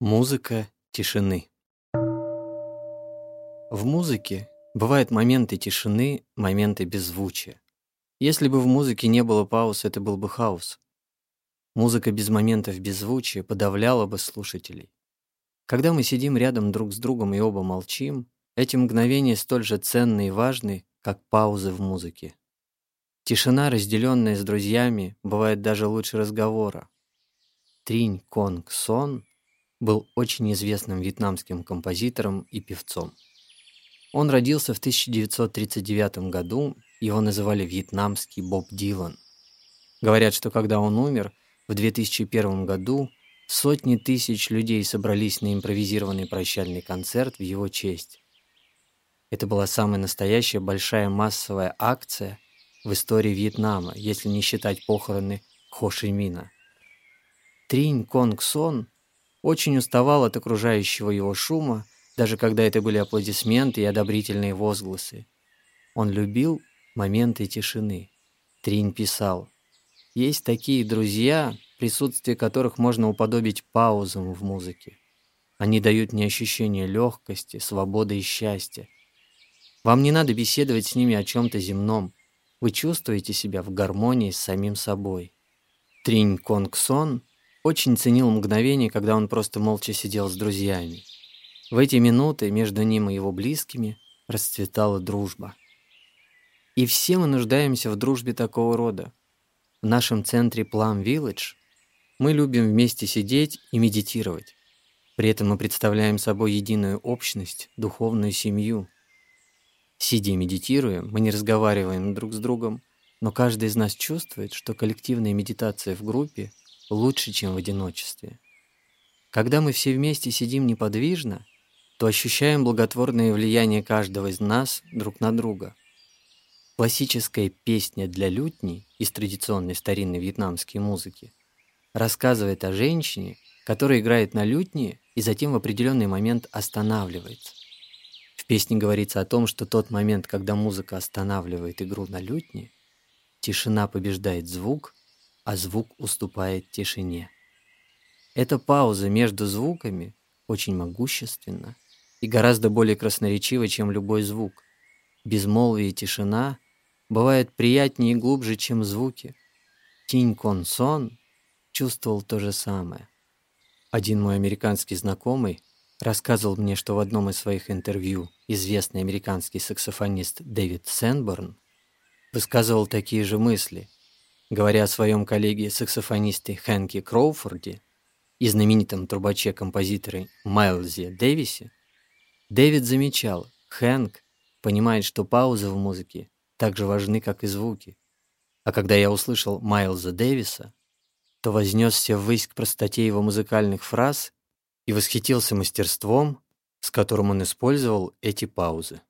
Музыка тишины. В музыке бывают моменты тишины, моменты беззвучия. Если бы в музыке не было пауз, это был бы хаос. Музыка без моментов беззвучия подавляла бы слушателей. Когда мы сидим рядом друг с другом и оба молчим, эти мгновения столь же ценны и важны, как паузы в музыке. Тишина, разделенная с друзьями, бывает даже лучше разговора. Тринь Конг Сон был очень известным вьетнамским композитором и певцом. Он родился в 1939 году, его называли «Вьетнамский Боб Дилан». Говорят, что когда он умер, в 2001 году сотни тысяч людей собрались на импровизированный прощальный концерт в его честь. Это была самая настоящая большая массовая акция в истории Вьетнама, если не считать похороны Хо Ши Мина. Тринь Конг Сон очень уставал от окружающего его шума, даже когда это были аплодисменты и одобрительные возгласы. Он любил моменты тишины. Трин писал, «Есть такие друзья, присутствие которых можно уподобить паузам в музыке. Они дают мне ощущение легкости, свободы и счастья. Вам не надо беседовать с ними о чем-то земном. Вы чувствуете себя в гармонии с самим собой». Тринь Конгсон очень ценил мгновение, когда он просто молча сидел с друзьями. В эти минуты между ним и его близкими расцветала дружба. И все мы нуждаемся в дружбе такого рода. В нашем центре Plum Village мы любим вместе сидеть и медитировать. При этом мы представляем собой единую общность, духовную семью. Сидя и медитируя, мы не разговариваем друг с другом, но каждый из нас чувствует, что коллективная медитация в группе лучше, чем в одиночестве. Когда мы все вместе сидим неподвижно, то ощущаем благотворное влияние каждого из нас друг на друга. Классическая песня для лютни из традиционной старинной вьетнамской музыки рассказывает о женщине, которая играет на лютне и затем в определенный момент останавливается. В песне говорится о том, что тот момент, когда музыка останавливает игру на лютне, тишина побеждает звук, а звук уступает тишине. Эта пауза между звуками очень могущественна и гораздо более красноречива, чем любой звук. Безмолвие и тишина бывают приятнее и глубже, чем звуки. Тинь Кон Сон чувствовал то же самое. Один мой американский знакомый рассказывал мне, что в одном из своих интервью известный американский саксофонист Дэвид Сенборн высказывал такие же мысли – Говоря о своем коллеге-саксофонисте Хэнке Кроуфорде и знаменитом трубаче-композиторе Майлзе Дэвисе, Дэвид замечал, Хэнк понимает, что паузы в музыке так же важны, как и звуки. А когда я услышал Майлза Дэвиса, то вознесся ввысь к простоте его музыкальных фраз и восхитился мастерством, с которым он использовал эти паузы.